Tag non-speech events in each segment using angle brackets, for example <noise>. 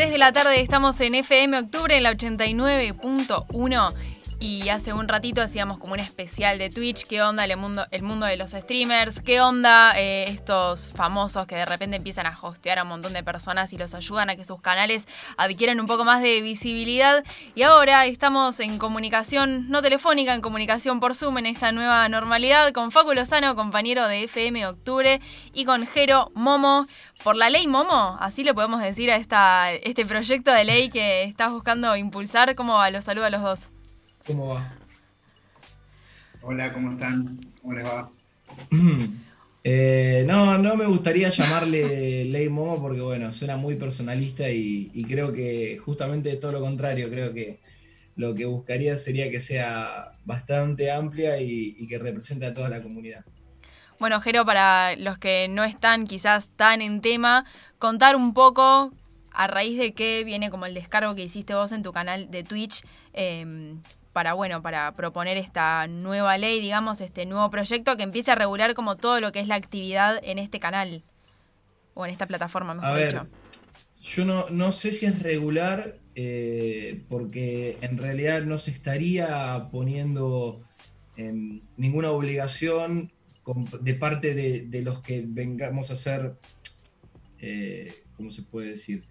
3 de la tarde estamos en FM Octubre en la 89.1 y hace un ratito hacíamos como un especial de Twitch, qué onda el mundo, el mundo de los streamers, qué onda eh, estos famosos que de repente empiezan a hostear a un montón de personas y los ayudan a que sus canales adquieran un poco más de visibilidad. Y ahora estamos en comunicación, no telefónica, en comunicación por Zoom en esta nueva normalidad con Facu Lozano, compañero de FM Octubre, y con Jero Momo. Por la ley Momo, así le podemos decir a este proyecto de ley que estás buscando impulsar. ¿Cómo va? Los saludo a los dos. ¿Cómo va? Hola, ¿cómo están? ¿Cómo les va? <clears throat> Eh, no, no me gustaría llamarle ley Momo porque, bueno, suena muy personalista y, creo que justamente todo lo contrario, creo que lo que buscaría sería que sea bastante amplia y, que represente a toda la comunidad. Bueno, Jero, para los que no están quizás tan en tema, contar un poco a raíz de qué viene como el descargo que hiciste vos en tu canal de Twitch eh, para, bueno, para proponer esta nueva ley, digamos, este nuevo proyecto que empiece a regular como todo lo que es la actividad en este canal o en esta plataforma, mejor a ver, Yo no, no sé si es regular eh, porque en realidad no se estaría poniendo em, ninguna obligación de parte de, los que vengamos a ser, eh, ¿cómo se puede decir?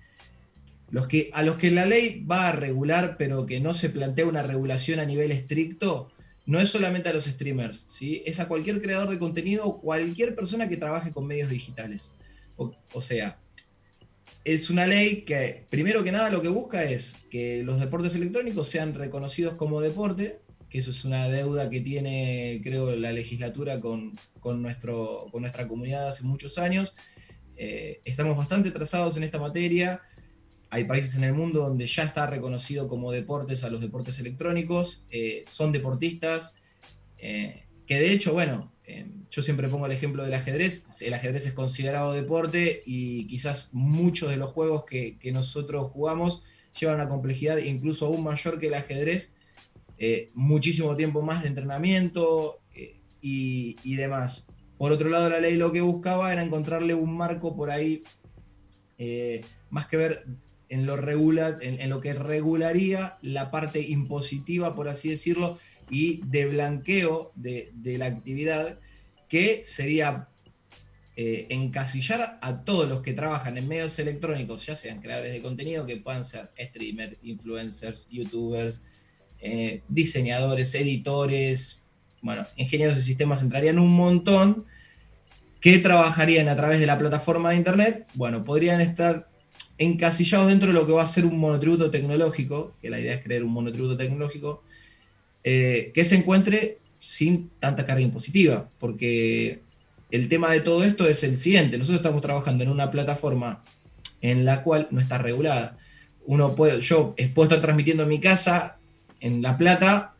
Los que, a los que la ley va a regular, pero que no se plantea una regulación a nivel estricto, no es solamente a los streamers, ¿sí? es a cualquier creador de contenido o cualquier persona que trabaje con medios digitales. O, sea, es una ley que, primero que nada, lo que busca es que los deportes electrónicos sean reconocidos como deporte, que eso es una deuda que tiene, creo, la legislatura con, nuestro, con nuestra comunidad hace muchos años. Eh, estamos bastante atrasados en esta materia hay países en el mundo donde ya está reconocido como deportes a los deportes electrónicos, eh, son deportistas, eh, que de hecho, bueno, eh, yo siempre pongo el ejemplo del ajedrez, el ajedrez es considerado deporte y quizás muchos de los juegos que, nosotros jugamos llevan una complejidad incluso aún mayor que el ajedrez, muchísimo tiempo más de entrenamiento y, y demás. Por otro lado, la ley lo que buscaba era encontrarle un marco por ahí, más que ver en lo, regula, en, lo que regularía la parte impositiva, por así decirlo, y de blanqueo de, la actividad, que sería eh, encasillar a todos los que trabajan en medios electrónicos, ya sean creadores de contenido, que puedan ser streamers, influencers, youtubers, eh, diseñadores, editores, bueno, ingenieros de sistemas entrarían un montón que trabajarían a través de la plataforma de Internet, bueno, podrían estar encasillados dentro de lo que va a ser un monotributo tecnológico, que la idea es crear un monotributo tecnológico, eh, que se encuentre sin tanta carga impositiva, porque el tema de todo esto es el siguiente, nosotros estamos trabajando en una plataforma en la cual no está regulada. Uno puede, yo puedo estar transmitiendo en mi casa, en La Plata,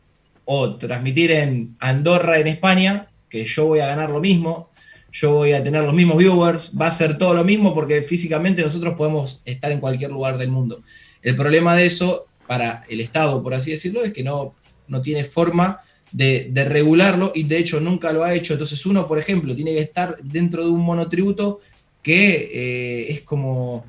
o transmitir en Andorra, en España, que yo voy a ganar lo mismo, yo voy a tener los mismos viewers, va a ser todo lo mismo porque físicamente nosotros podemos estar en cualquier lugar del mundo. El problema de eso para el Estado, por así decirlo, es que no, no tiene forma de, regularlo y de hecho nunca lo ha hecho. Entonces uno, por ejemplo, tiene que estar dentro de un monotributo que eh, es como,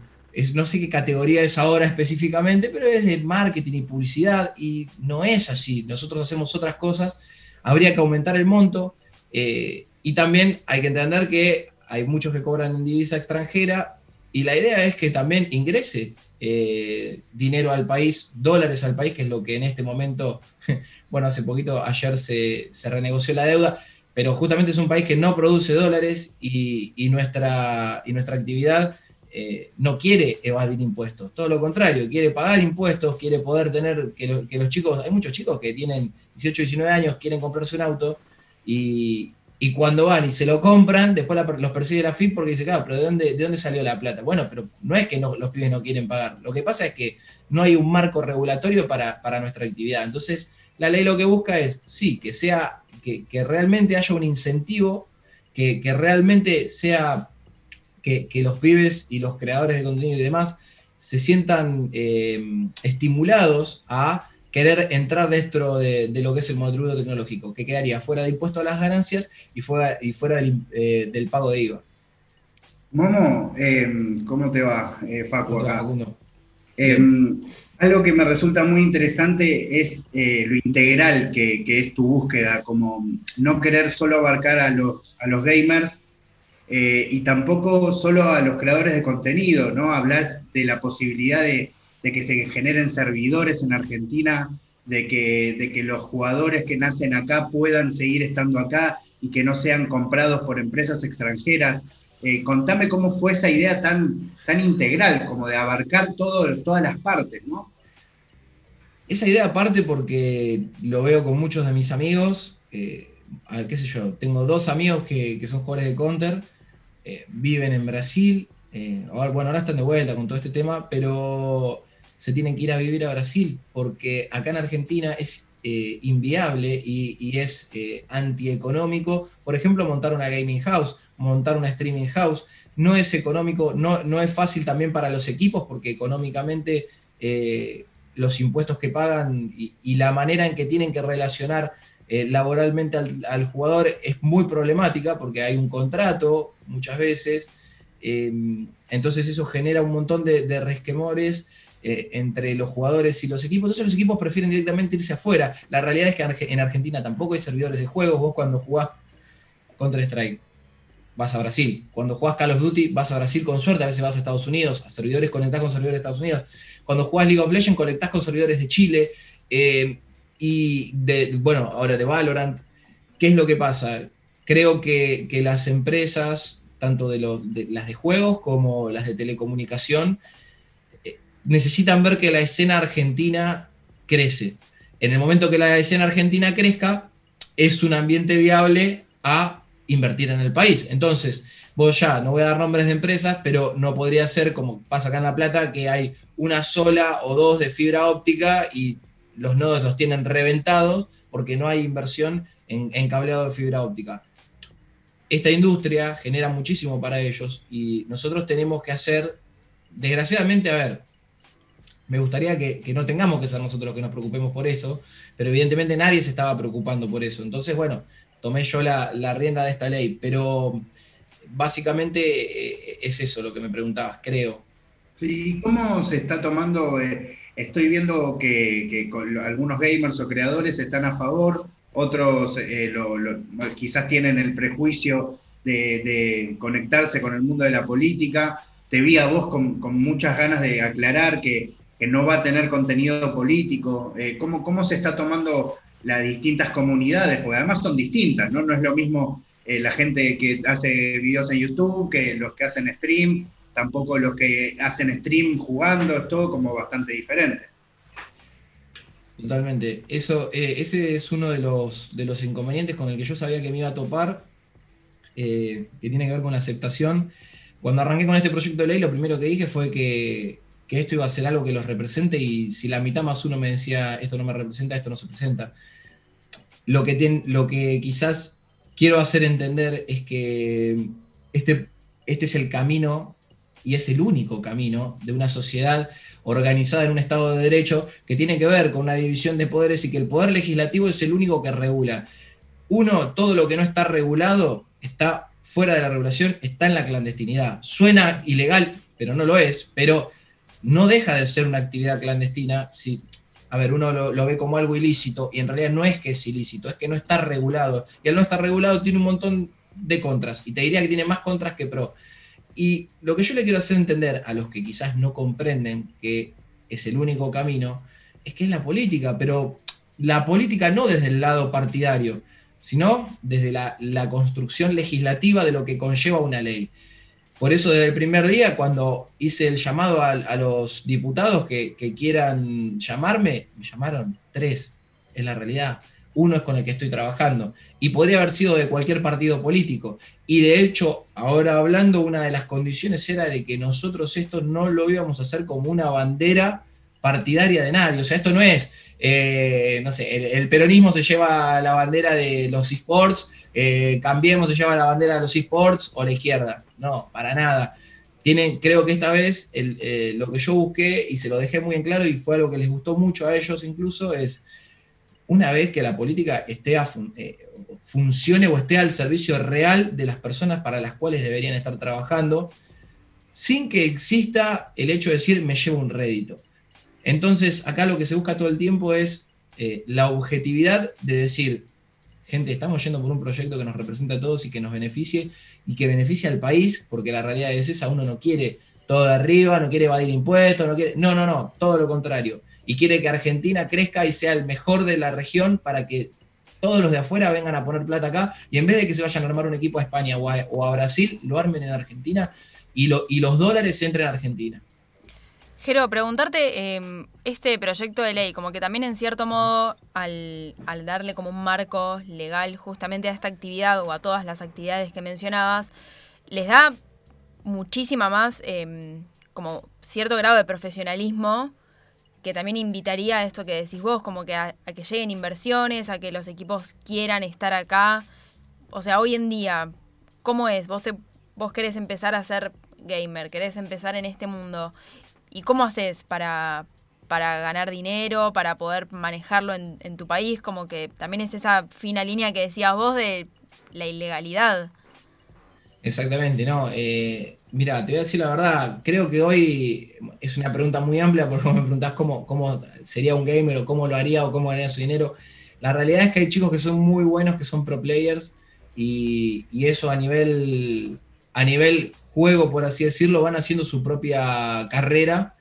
no sé qué categoría es ahora específicamente, pero es de marketing y publicidad y no es así. Nosotros hacemos otras cosas, habría que aumentar el monto. Eh, y también hay que entender que hay muchos que cobran en divisa extranjera y la idea es que también ingrese eh, dinero al país, dólares al país, que es lo que en este momento, <laughs> bueno, hace poquito, ayer se, renegoció la deuda, pero justamente es un país que no produce dólares y, nuestra, y nuestra actividad eh, no quiere evadir impuestos, todo lo contrario, quiere pagar impuestos, quiere poder tener, que los chicos, hay muchos chicos que tienen 18, 19 años, quieren comprarse un auto y, y cuando van y se lo compran, después los persigue la FIP porque dice, claro, pero ¿de dónde, ¿de dónde salió la plata? Bueno, pero no es que los pibes no quieren pagar. Lo que pasa es que no hay un marco regulatorio para, nuestra actividad. Entonces, la ley lo que busca es, sí, que sea, que, realmente haya un incentivo, que, realmente sea que, los pibes y los creadores de contenido y demás se sientan eh, estimulados a querer entrar dentro de, lo que es el monotributo tecnológico, que quedaría fuera de impuesto a las ganancias y fuera, y fuera eh, del, pago de IVA. Momo, em, ¿cómo te va, eh, Facu, acá? Algo que me resulta muy interesante es eh, lo integral que, es tu búsqueda, como no querer solo abarcar a los, a los gamers eh, y tampoco solo a los creadores de contenido, ¿no? Hablas de la posibilidad de, que se generen servidores en Argentina, de que, de que los jugadores que nacen acá puedan seguir estando acá y que no sean comprados por empresas extranjeras. Eh, contame cómo fue esa idea tan, tan integral, como de abarcar todas las partes, ¿no? Esa idea parte porque lo veo con muchos de mis amigos. Eh, qué sé yo, tengo dos amigos que, son jugadores de Counter, eh, viven en Brasil. ahora, bueno, ahora están de vuelta con todo este tema, pero se tienen que ir a vivir a Brasil porque acá en Argentina es eh, inviable y, es eh, antieconómico, por ejemplo, montar una gaming house, montar una streaming house. No es económico, no, no es fácil también para los equipos porque económicamente eh, los impuestos que pagan y, la manera en que tienen que relacionar laboralmente al, jugador es muy problemática porque hay un contrato muchas veces. entonces eso genera un montón de resquemores eh, entre los jugadores y los equipos. Entonces los equipos prefieren directamente irse afuera. La realidad es que en Argentina tampoco hay servidores de juegos. Vos cuando jugás Counter-Strike vas a Brasil. Cuando jugás Call of Duty vas a Brasil con suerte. A veces vas a Estados Unidos. A servidores conectás con servidores de Estados Unidos. Cuando jugás League of Legends conectás con servidores de Chile. Eh, y bueno, ahora de Valorant. ¿Qué es lo que pasa? Creo que, las empresas, tanto de las de juegos como las de telecomunicación, necesitan ver que la escena argentina crece. En el momento que la escena argentina crezca, es un ambiente viable a invertir en el país. Entonces, vos ya, no voy a dar nombres de empresas, pero no podría ser como pasa acá en La Plata, que hay una sola o dos de fibra óptica y los nodos los tienen reventados porque no hay inversión en, en cableado de fibra óptica. Esta industria genera muchísimo para ellos y nosotros tenemos que hacer, desgraciadamente, a ver, me gustaría que, no tengamos que ser nosotros los que nos preocupemos por eso, pero evidentemente nadie se estaba preocupando por eso. Entonces, bueno, tomé yo la, rienda de esta ley, pero básicamente eh, es eso lo que me preguntabas, creo. Sí, ¿cómo se está tomando? Eh, estoy viendo que, algunos gamers o creadores están a favor, otros eh, quizás tienen el prejuicio de, conectarse con el mundo de la política. Te vi a vos con muchas ganas de aclarar que que no va a tener contenido político, eh, ¿cómo, se está tomando las distintas comunidades, porque además son distintas, ¿no? No es lo mismo eh, la gente que hace videos en YouTube que los que hacen stream, tampoco los que hacen stream jugando, es todo como bastante diferente. Totalmente. Eso, eh, ese es uno de los, de los inconvenientes con el que yo sabía que me iba a topar, que tiene que ver con la aceptación. Cuando arranqué con este proyecto de ley, lo primero que dije fue que que esto iba a ser algo que los represente y si la mitad más uno me decía esto no me representa, esto no se presenta. Lo que, lo que quizás quiero hacer entender es que este, este es el camino y es el único camino de una sociedad organizada en un Estado de Derecho que tiene que ver con una división de poderes y que el poder legislativo es el único que regula. Uno, todo lo que no está regulado está fuera de la regulación, está en la clandestinidad. Suena ilegal, pero no lo es, pero no deja de ser una actividad clandestina si, a ver, uno lo, ve como algo ilícito y en realidad no es que es ilícito, es que no está regulado. Y al no estar regulado tiene un montón de contras y te diría que tiene más contras que pro. Y lo que yo le quiero hacer entender a los que quizás no comprenden que es el único camino, es que es la política, pero la política no desde el lado partidario, sino desde la, la construcción legislativa de lo que conlleva una ley. Por eso desde el primer día, cuando hice el llamado a, los diputados que, quieran llamarme, me llamaron tres, en la realidad. Uno es con el que estoy trabajando. Y podría haber sido de cualquier partido político. Y de hecho, ahora hablando, una de las condiciones era de que nosotros esto no lo íbamos a hacer como una bandera partidaria de nadie. O sea, esto no es, eh, no sé, el, peronismo se lleva la bandera de los esports, eh, Cambiemos se lleva la bandera de los esports o la izquierda. No, para nada. Tienen, creo que esta vez eh, lo que yo busqué y se lo dejé muy en claro y fue algo que les gustó mucho a ellos incluso es una vez que la política esté eh, funcione o esté al servicio real de las personas para las cuales deberían estar trabajando, sin que exista el hecho de decir me llevo un rédito. Entonces, acá lo que se busca todo el tiempo es eh, la objetividad de decir, gente, estamos yendo por un proyecto que nos representa a todos y que nos beneficie y que beneficie al país, porque la realidad es esa, uno no quiere todo de arriba, no quiere evadir impuestos, no quiere, no, no, no, todo lo contrario. Y quiere que Argentina crezca y sea el mejor de la región para que todos los de afuera vengan a poner plata acá y en vez de que se vayan a armar un equipo a España o a, Brasil, lo armen en Argentina y, lo, y los dólares entren a Argentina. Jero, preguntarte, em, este proyecto de ley, como que también en cierto modo, al, darle como un marco legal justamente a esta actividad o a todas las actividades que mencionabas, les da muchísima más, em, como cierto grado de profesionalismo que también invitaría a esto que decís vos, como que a, que lleguen inversiones, a que los equipos quieran estar acá. O sea, hoy en día, ¿cómo es? Vos, vos querés empezar a ser gamer, querés empezar en este mundo. ¿Y cómo haces para, para ganar dinero, para poder manejarlo en, tu país? Como que también es esa fina línea que decías vos de la ilegalidad. Exactamente, no. Eh, mira, te voy a decir la verdad, creo que hoy es una pregunta muy amplia <laughs> porque me preguntás cómo, cómo sería un gamer o cómo lo haría o cómo ganaría su dinero. La realidad es que hay chicos que son muy buenos, que son pro players, y, eso a nivel, a nivel juego, por así decirlo, van haciendo su propia carrera.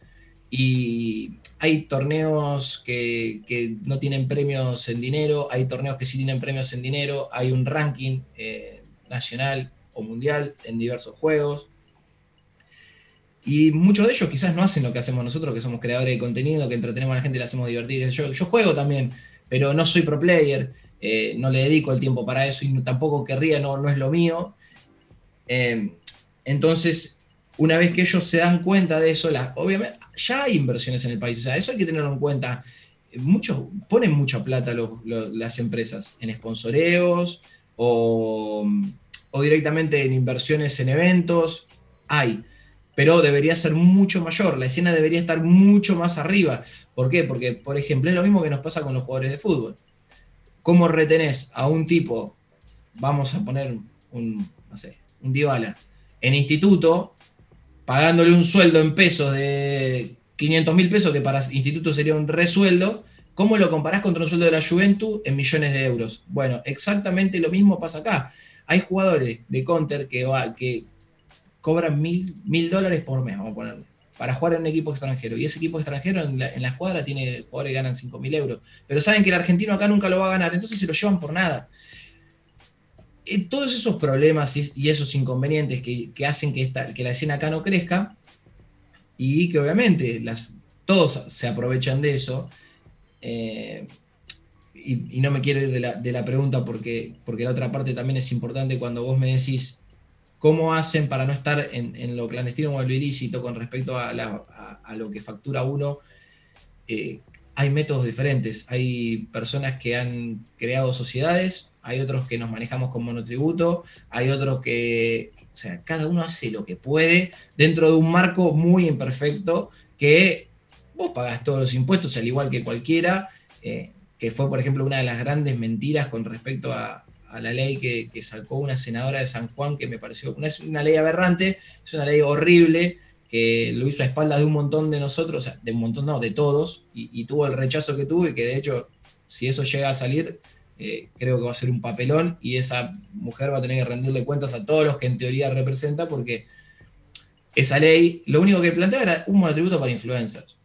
Y hay torneos que, no tienen premios en dinero, hay torneos que sí tienen premios en dinero, hay un ranking eh, nacional o mundial en diversos juegos. Y muchos de ellos quizás no hacen lo que hacemos nosotros, que somos creadores de contenido, que entretenemos a la gente y la hacemos divertir. Yo, juego también, pero no soy pro player, eh, no le dedico el tiempo para eso y tampoco querría, no, no es lo mío. Eh, entonces, una vez que ellos se dan cuenta de eso, obviamente ya hay inversiones en el país, o sea, eso hay que tenerlo en cuenta. Muchos ponen mucha plata las empresas en sponsoreos o directamente en inversiones en eventos, hay, pero debería ser mucho mayor, la escena debería estar mucho más arriba. ¿Por qué? Porque, por ejemplo, es lo mismo que nos pasa con los jugadores de fútbol. ¿Cómo retenés a un tipo, vamos a poner un, no sé, un en instituto, pagándole un sueldo en pesos de 500 mil pesos, que para instituto sería un resueldo, ¿cómo lo comparás contra un sueldo de la Juventud en millones de euros? Bueno, exactamente lo mismo pasa acá. Hay jugadores de Counter que, va, que cobran mil, mil dólares por mes, vamos a ponerle, para jugar en un equipo extranjero. Y ese equipo extranjero en la, escuadra tiene jugadores que ganan 5 mil euros. Pero saben que el argentino acá nunca lo va a ganar, entonces se lo llevan por nada. Eh, todos esos problemas y, esos inconvenientes que, hacen que, esta, que la escena acá no crezca y que obviamente las, todos se aprovechan de eso. Eh, y, no me quiero ir de la, pregunta porque, porque la otra parte también es importante cuando vos me decís cómo hacen para no estar en, lo clandestino o en lo ilícito con respecto a, lo que factura uno. Eh, hay métodos diferentes. Hay personas que han creado sociedades, hay otros que nos manejamos con monotributo, hay otros que, o sea, cada uno hace lo que puede dentro de un marco muy imperfecto que vos pagás todos los impuestos al igual que cualquiera. Eh, que fue, por ejemplo, una de las grandes mentiras con respecto a, la ley que, sacó una senadora de San Juan, que me pareció, una, una ley aberrante, es una ley horrible, que lo hizo a espaldas de un montón de nosotros, o sea, de un montón, no, de todos, y, tuvo el rechazo que tuvo, y que de hecho, si eso llega a salir, creo que va a ser un papelón, y esa mujer va a tener que rendirle cuentas a todos los que en teoría representa, porque esa ley, lo único que planteaba era un monotributo para influencers,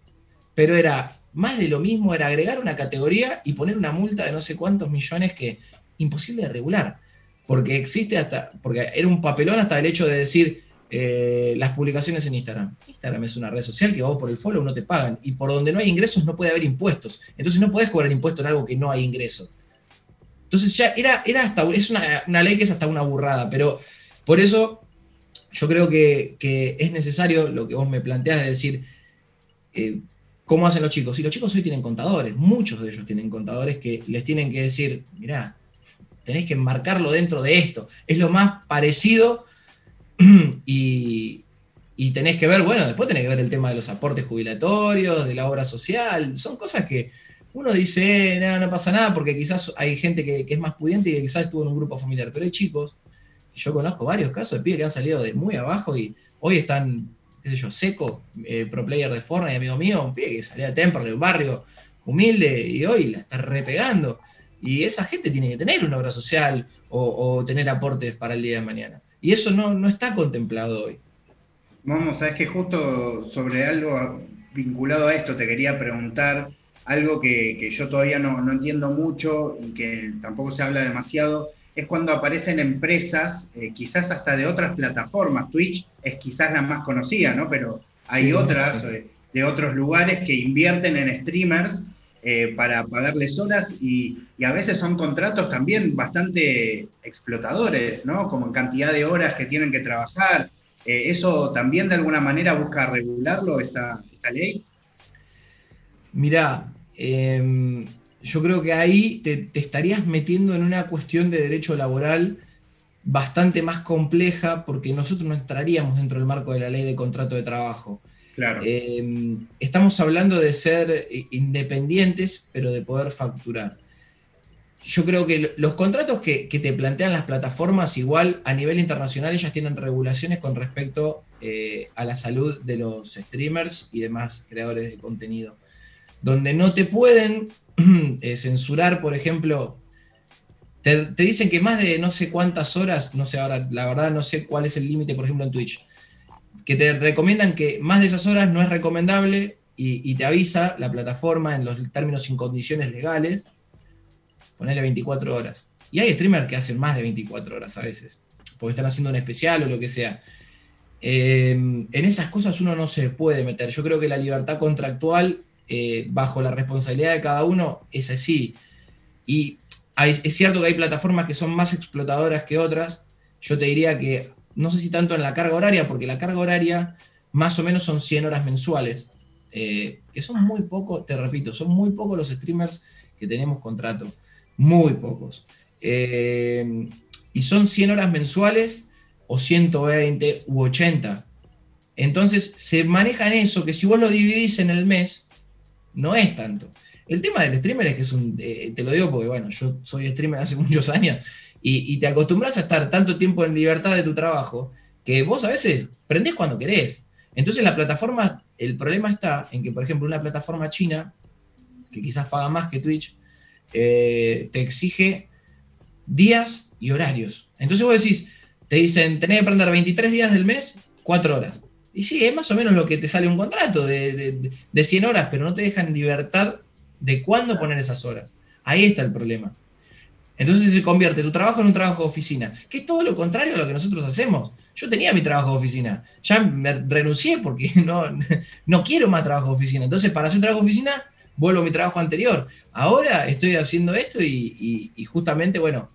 pero era más de lo mismo era agregar una categoría y poner una multa de no sé cuántos millones que imposible de regular. Porque existe hasta, porque era un papelón hasta el hecho de decir eh, las publicaciones en Instagram. Instagram es una red social que vos por el follow no te pagan y por donde no hay ingresos no puede haber impuestos. Entonces no podés cobrar impuesto en algo que no hay ingreso. Entonces ya era, era hasta, es una, ley que es hasta una burrada, pero por eso yo creo que, es necesario lo que vos me planteas de decir, eh, ¿Cómo hacen los chicos? Y los chicos hoy tienen contadores, muchos de ellos tienen contadores que les tienen que decir, mirá, tenés que enmarcarlo dentro de esto. Es lo más parecido <clears throat> y, tenés que ver, bueno, después tenés que ver el tema de los aportes jubilatorios, de la obra social, son cosas que uno dice, eh, no, pasa nada, porque quizás hay gente que, es más pudiente y que quizás estuvo en un grupo familiar, pero hay chicos, y yo conozco varios casos de pibes que han salido de muy abajo y hoy están qué sé yo, Seco, eh, pro player de Fortnite, amigo mío, un pibe que salía de Temperley, un barrio humilde y hoy la está repegando. Y esa gente tiene que tener una obra social o, tener aportes para el día de mañana. Y eso no, no está contemplado hoy. Vamos, sabes que justo sobre algo vinculado a esto te quería preguntar, algo que, yo todavía no, no, entiendo mucho y que tampoco se habla demasiado, es cuando aparecen empresas, eh, quizás hasta de otras plataformas. Twitch es quizás la más conocida, ¿no? Pero hay otras eh, de otros lugares que invierten en streamers eh, para pagarles horas y, a veces son contratos también bastante explotadores, ¿no? Como en cantidad de horas que tienen que trabajar. ¿Eso también de alguna manera busca regularlo esta, esta ley? Mirá, em, yo creo que ahí te, estarías metiendo en una cuestión de derecho laboral bastante más compleja porque nosotros no entraríamos dentro del marco de la ley de contrato de trabajo. Claro. Em, estamos hablando de ser independientes, pero de poder facturar. Yo creo que los contratos que, te plantean las plataformas, igual a nivel internacional, ellas tienen regulaciones con respecto eh, a la salud de los streamers y demás creadores de contenido, donde no te pueden <clears throat> Eh, censurar, por ejemplo, te, dicen que más de no sé cuántas horas, no sé ahora, la verdad no sé cuál es el límite, por ejemplo, en Twitch, que te recomiendan que más de esas horas no es recomendable y, te avisa la plataforma en los términos y condiciones legales, ponerle 24 horas. Y hay streamers que hacen más de 24 horas a veces, porque están haciendo un especial o lo que sea. Eh, en esas cosas uno no se puede meter. Yo creo que la libertad contractual eh, bajo la responsabilidad de cada uno, es así. Y es cierto que hay plataformas que son más explotadoras que otras. Yo te diría que, no sé si tanto en la carga horaria, porque la carga horaria más o menos son 100 horas mensuales, eh, que son muy pocos, te repito, son muy pocos los streamers que tenemos contrato, muy pocos. Eh, y son 100 horas mensuales o 120 u 80. Entonces se maneja en eso, que si vos lo dividís en el mes, no es tanto. El tema del streamer es que es un, eh, te lo digo porque, bueno, yo soy streamer hace <laughs> muchos años y, te acostumbras a estar tanto tiempo en libertad de tu trabajo que vos a veces prendés cuando querés. Entonces la plataforma, el problema está en que, por ejemplo, una plataforma china, que quizás paga más que Twitch, eh, te exige días y horarios. Entonces vos decís, te dicen, tenés que prender 23 días del mes, 4 horas. Y sí, es más o menos lo que te sale un contrato de, 100 horas, pero no te dejan libertad de cuándo poner esas horas. Ahí está el problema. Entonces se convierte tu trabajo en un trabajo de oficina, que es todo lo contrario a lo que nosotros hacemos. Yo tenía mi trabajo de oficina, ya me renuncié porque <laughs> no, no quiero más trabajo de oficina. Entonces, para hacer un trabajo de oficina, vuelvo a mi trabajo anterior. Ahora estoy haciendo esto y, y justamente, bueno,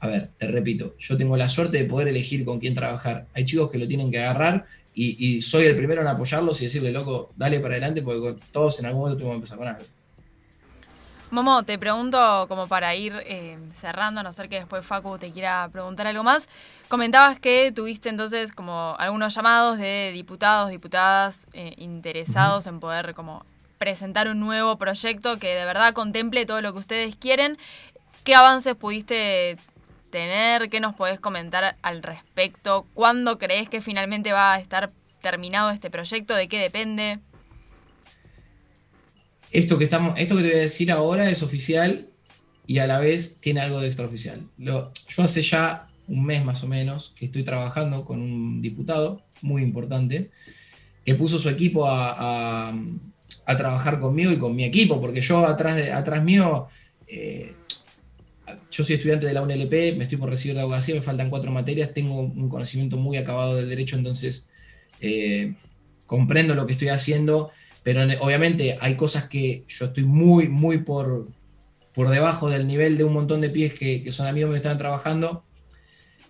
a ver, te repito, yo tengo la suerte de poder elegir con quién trabajar. Hay chicos que lo tienen que agarrar y, soy el primero en apoyarlos y decirle, loco, dale para adelante porque todos en algún momento tuvimos que empezar con algo. Momo, te pregunto como para ir eh, cerrando, a no ser que después Facu te quiera preguntar algo más. Comentabas que tuviste entonces como algunos llamados de diputados, diputadas eh, interesados en poder como presentar un nuevo proyecto que de verdad contemple todo lo que ustedes quieren. ¿Qué avances pudiste tener? ¿Qué nos podés comentar al respecto? ¿Cuándo crees que finalmente va a estar terminado este proyecto? ¿De qué depende? Esto que, estamos, esto que te voy a decir ahora es oficial y a la vez tiene algo de extraoficial. Lo, yo hace ya un mes más o menos que estoy trabajando con un diputado muy importante que puso su equipo a, trabajar conmigo y con mi equipo, porque yo atrás, de, atrás mío eh, yo soy estudiante de la UNLP, me estoy por recibir de abogacía, me faltan cuatro materias, tengo un conocimiento muy acabado del derecho, entonces eh, comprendo lo que estoy haciendo, pero obviamente hay cosas que yo estoy muy, muy por, por debajo del nivel de un montón de pies que, son amigos que están trabajando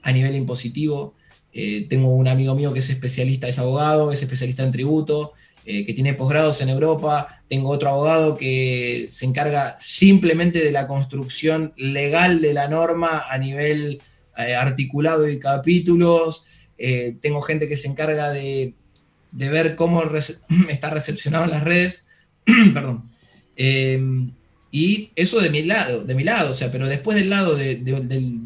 a nivel impositivo. Eh, tengo un amigo mío que es especialista, es abogado, es especialista en tributo, eh, que tiene posgrados en Europa, tengo otro abogado que se encarga simplemente de la construcción legal de la norma a nivel eh, articulado y capítulos, eh, tengo gente que se encarga de, ver cómo <clears throat> está recepcionado en las redes, <clears throat> perdón. Em, y eso de mi lado, de mi lado, o sea, pero después del lado de,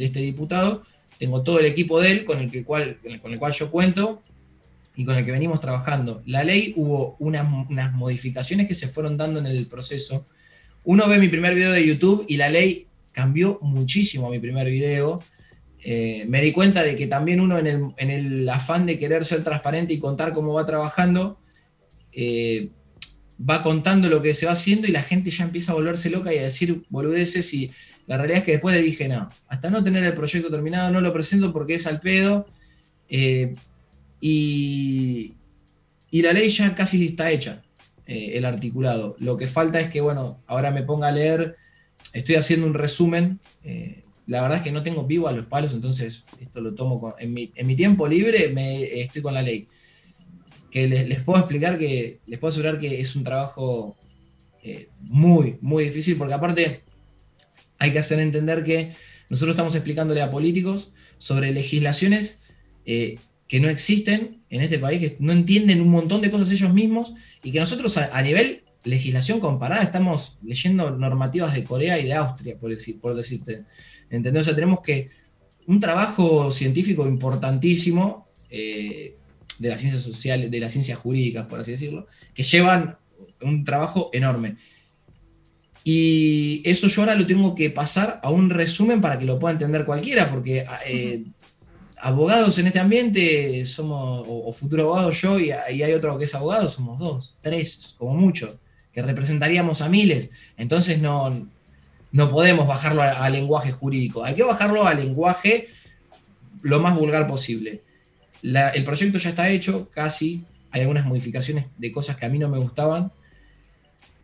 este diputado, tengo todo el equipo de él con el, que con el cual yo cuento, y con el que venimos trabajando. La ley hubo unas, unas modificaciones que se fueron dando en el proceso. Uno ve mi primer video de YouTube y la ley cambió muchísimo mi primer video. Eh, me di cuenta de que también uno en el, afán de querer ser transparente y contar cómo va trabajando, eh, va contando lo que se va haciendo y la gente ya empieza a volverse loca y a decir boludeces y la realidad es que después le dije, no, hasta no tener el proyecto terminado no lo presento porque es al pedo eh, y, y, la ley ya casi está hecha, el articulado. Lo que falta es que, bueno, ahora me ponga a leer estoy haciendo un resumen. Eh, la verdad es que no tengo vivo a los palos, entonces esto lo tomo en, mi, tiempo libre, me, estoy con la ley. Que les, puedo explicar que, les puedo asegurar que es un trabajo eh, muy, muy difícil, porque aparte hay que hacer entender que nosotros estamos explicándole a políticos sobre legislaciones eh, que no existen en este país, que no entienden un montón de cosas ellos mismos y que nosotros a nivel legislación comparada, estamos leyendo normativas de Corea y de Austria, por, decir, por decirte. ¿Entendés? O sea, tenemos que un trabajo científico importantísimo eh, de las ciencias sociales, de las ciencias jurídicas, por así decirlo, que llevan un trabajo enorme. Y eso yo ahora lo tengo que pasar a un resumen para que lo pueda entender cualquiera, porque eh, abogados en este ambiente somos, o, futuro abogado yo, y, hay otro que es abogado, somos dos, tres, como mucho que representaríamos a miles. Entonces no, no podemos bajarlo al lenguaje jurídico. Hay que bajarlo al lenguaje lo más vulgar posible. el proyecto ya está hecho, casi. Hay algunas modificaciones de cosas que a mí no me gustaban.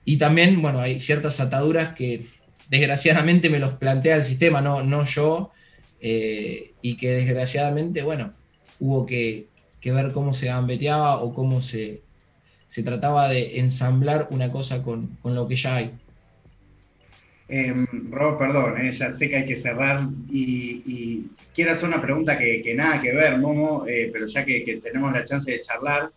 Y también, bueno, hay ciertas ataduras que desgraciadamente me los plantea el sistema, no, no yo. Eh, y que desgraciadamente, bueno, hubo que, que ver cómo se gambeteaba o cómo se, se trataba de ensamblar una cosa con, lo que ya hay. Eh, Rob, perdón, eh, ya sé que hay que cerrar y, quiero hacer una pregunta que, nada que ver, Momo, eh, pero ya que, tenemos la chance de charlar,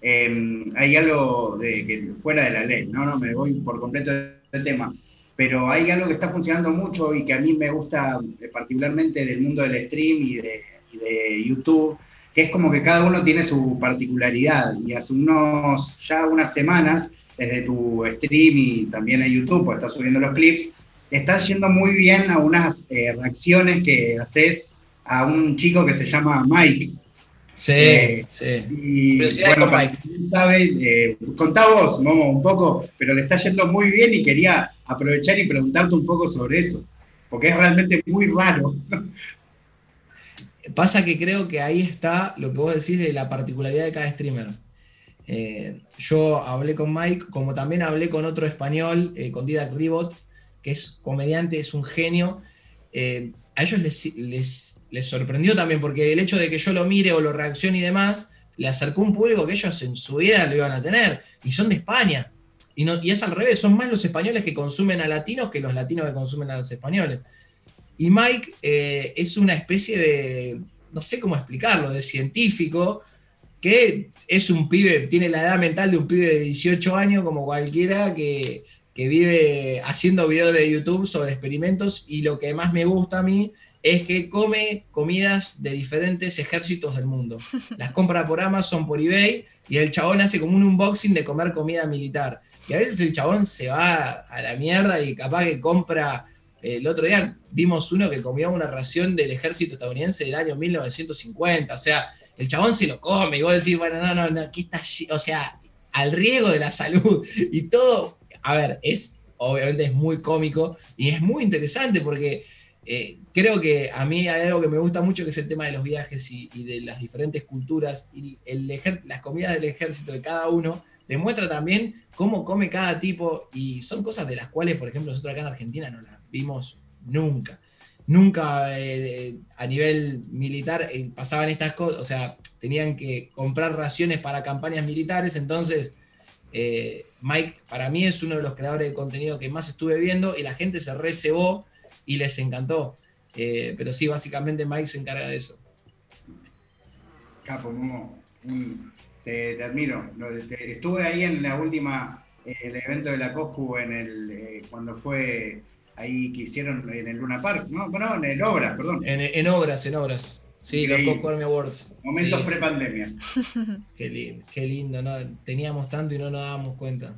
em, hay algo de, que fuera de la ley, ¿no? no me voy por completo del tema, pero hay algo que está funcionando mucho y que a mí me gusta eh, particularmente del mundo del stream y de, YouTube, que es como que cada uno tiene su particularidad. Y hace unos, ya unas semanas, desde tu stream y también en YouTube, pues estás subiendo los clips, estás yendo muy bien a unas eh, reacciones que haces a un chico que se llama Mike. Sí, eh, sí. Y bueno, Mike. sabe, eh, contá vos, Momo, un poco, pero le está yendo muy bien y quería aprovechar y preguntarte un poco sobre eso, porque es realmente muy raro. <laughs> Pasa que creo que ahí está lo que vos decís de la particularidad de cada streamer. Eh, yo hablé con Mike, como también hablé con otro español, con Didac Ribot, que es comediante, es un genio. Eh, a ellos les, les, sorprendió también, porque el hecho de que yo lo mire o lo reaccione y demás, le acercó un público que ellos en su vida lo iban a tener, y son de España. Y, no, y es al revés, son más los españoles que consumen a latinos que los latinos que consumen a los españoles. Y Mike eh, es una especie de, no sé cómo explicarlo, de científico, que es un pibe, tiene la edad mental de un pibe de 18 años como cualquiera que, vive haciendo videos de YouTube sobre experimentos y lo que más me gusta a mí es que come comidas de diferentes ejércitos del mundo. <laughs> Las compra por Amazon, por eBay y el chabón hace como un unboxing de comer comida militar. Y a veces el chabón se va a la mierda y capaz que compra el otro día vimos uno que comió una ración del ejército estadounidense del año 1950. O sea, el chabón se lo come y vos decís, bueno, no, no, no, aquí está, o sea, al riesgo de la salud y todo. A ver, es, obviamente es muy cómico y es muy interesante porque eh, creo que a mí hay algo que me gusta mucho que es el tema de los viajes y, de las diferentes culturas y el las comidas del ejército de cada uno demuestra también cómo come cada tipo y son cosas de las cuales, por ejemplo, nosotros acá en Argentina no las vimos nunca. Nunca eh, a nivel militar eh, pasaban estas cosas, o sea, tenían que comprar raciones para campañas militares, entonces eh, Mike para mí es uno de los creadores de contenido que más estuve viendo y la gente se recebó y les encantó. pero sí, básicamente Mike se encarga de eso. Capo, te, admiro. estuve ahí en la última, el evento de la COSCU en el, cuando fue ahí que hicieron en el Luna Park, ¿no? Bueno, en el Obras, perdón. En, Obras, en Obras. Sí, los Coscormi Awards. Momentos pre-pandemia. <laughs> Qué, qué lindo, ¿no? Teníamos tanto y no nos dábamos cuenta.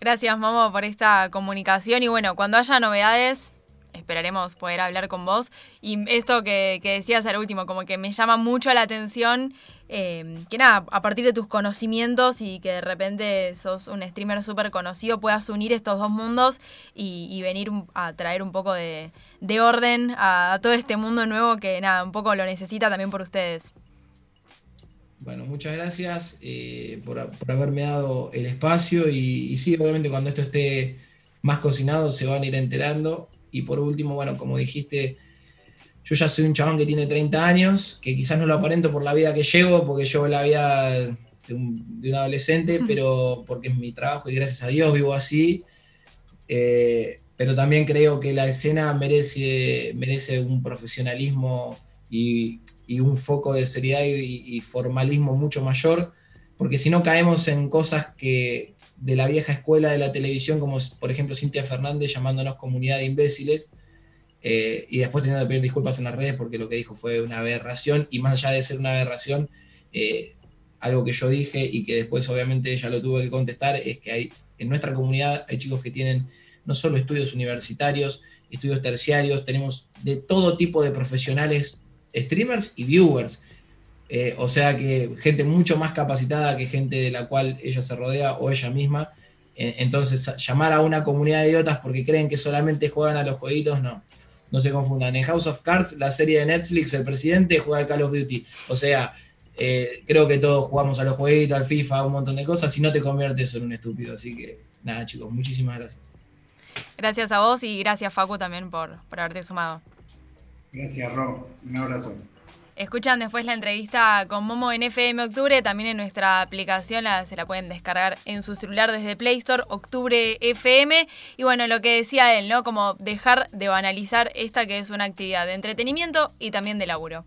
Gracias, Momo, por esta comunicación. Y bueno, cuando haya novedades, esperaremos poder hablar con vos. Y esto que, decías al último, como que me llama mucho la atención, eh, que nada, a partir de tus conocimientos y que de repente sos un streamer súper conocido, puedas unir estos dos mundos y, venir a traer un poco de, orden a, todo este mundo nuevo que nada, un poco lo necesita también por ustedes. Bueno, muchas gracias eh, por, haberme dado el espacio y sí, obviamente cuando esto esté más cocinado se van a ir enterando. Y por último, bueno, como dijiste, yo ya soy un chabón que tiene 30 años, que quizás no lo aparento por la vida que llevo, porque llevo la vida de un, adolescente, pero porque es mi trabajo y gracias a Dios vivo así. Eh, pero también creo que la escena merece, merece un profesionalismo y, un foco de seriedad y, y, formalismo mucho mayor, porque si no caemos en cosas que, de la vieja escuela de la televisión, como por ejemplo Cintia Fernández llamándonos comunidad de imbéciles, eh, y después teniendo que pedir disculpas en las redes porque lo que dijo fue una aberración, y más allá de ser una aberración, eh, algo que yo dije y que después obviamente ella lo tuvo que contestar, es que hay, en nuestra comunidad hay chicos que tienen no solo estudios universitarios, estudios terciarios, tenemos de todo tipo de profesionales, streamers y viewers. Eh, o sea que gente mucho más capacitada que gente de la cual ella se rodea o ella misma. Eh, entonces, llamar a una comunidad de idiotas porque creen que solamente juegan a los jueguitos, no. No se confundan. En House of Cards, la serie de Netflix, el presidente juega al Call of Duty. O sea, eh, creo que todos jugamos a los jueguitos, al FIFA, un montón de cosas, y no te conviertes en un estúpido. Así que, nada, chicos, muchísimas gracias. Gracias a vos y gracias, Facu, también por, por haberte sumado. Gracias, Rob. Un abrazo. Escuchan después la entrevista con Momo en FM Octubre, también en nuestra aplicación se la pueden descargar en su celular desde Play Store, Octubre FM. Y bueno, lo que decía él, ¿no? Como dejar de banalizar esta que es una actividad de entretenimiento y también de laburo.